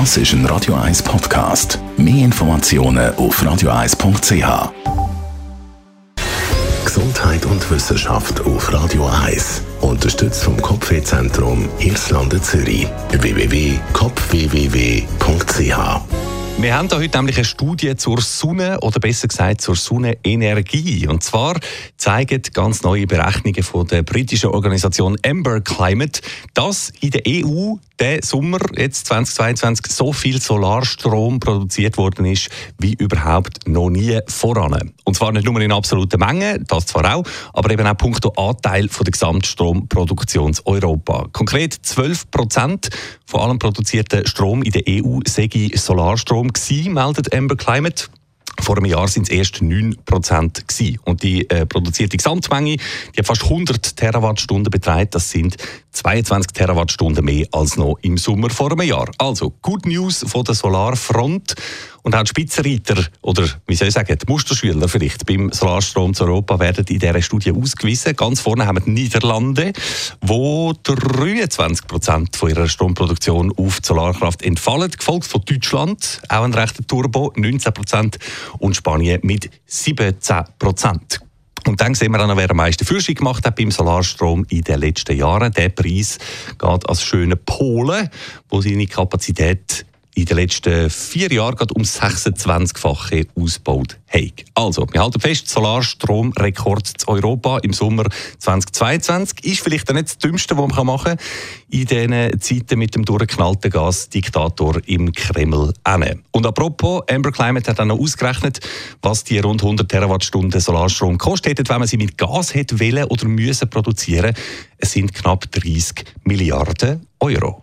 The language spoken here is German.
Das ist ein Radio 1 Podcast. Mehr Informationen auf radio1.ch. Gesundheit und Wissenschaft auf Radio 1. Unterstützt vom Kopfwehzentrum Irlande Zürich. www.kopfwww.ch wir haben da heute nämlich eine Studie zur Sonne oder besser gesagt zur Sonnenenergie. Und zwar zeigen ganz neue Berechnungen von der britischen Organisation Ember Climate, dass in der EU der Sommer jetzt 2022 so viel Solarstrom produziert worden ist wie überhaupt noch nie voran. Und zwar nicht nur in absoluten Mengen, das zwar auch, aber eben auch punkto Anteil von der Gesamtstromproduktion Europa. Konkret 12 Prozent von allem produzierten Strom in der EU sei Solarstrom gewesen, meldet Ember Climate. Vor einem Jahr sind es erst 9 Prozent Und die äh, produzierte Gesamtmenge, die hat fast 100 Terawattstunden beträgt. Das sind 22 Terawattstunden mehr als noch im Sommer vor einem Jahr. Also, Good News von der Solarfront. Und auch die Spitzenreiter, oder wie soll ich sagen, die Musterschüler vielleicht beim Solarstrom zu Europa werden in dieser Studie ausgewiesen. Ganz vorne haben wir die Niederlande, wo 23 Prozent ihrer Stromproduktion auf die Solarkraft entfallen, gefolgt von Deutschland, auch ein rechter Turbo, 19 Prozent, und Spanien mit 17 Prozent. Und dann sehen wir dann, wer am meisten Forschung gemacht hat beim Solarstrom in den letzten Jahren. Der Preis geht als schöne Polen, wo seine Kapazität in den letzten vier Jahren gerade um 26-fache ausgebaut haben. Also, wir halten fest, Solarstromrekord zu Europa im Sommer 2022 ist vielleicht nicht das Dümmste, was man machen kann in diesen Zeiten mit dem durchgeknallten Gasdiktator im Kreml. Und apropos, Amber Climate hat dann noch ausgerechnet, was die rund 100 Terawattstunden Solarstrom kostet, wenn man sie mit Gas hätte wollen oder müssen produzieren. Es sind knapp 30 Milliarden Euro.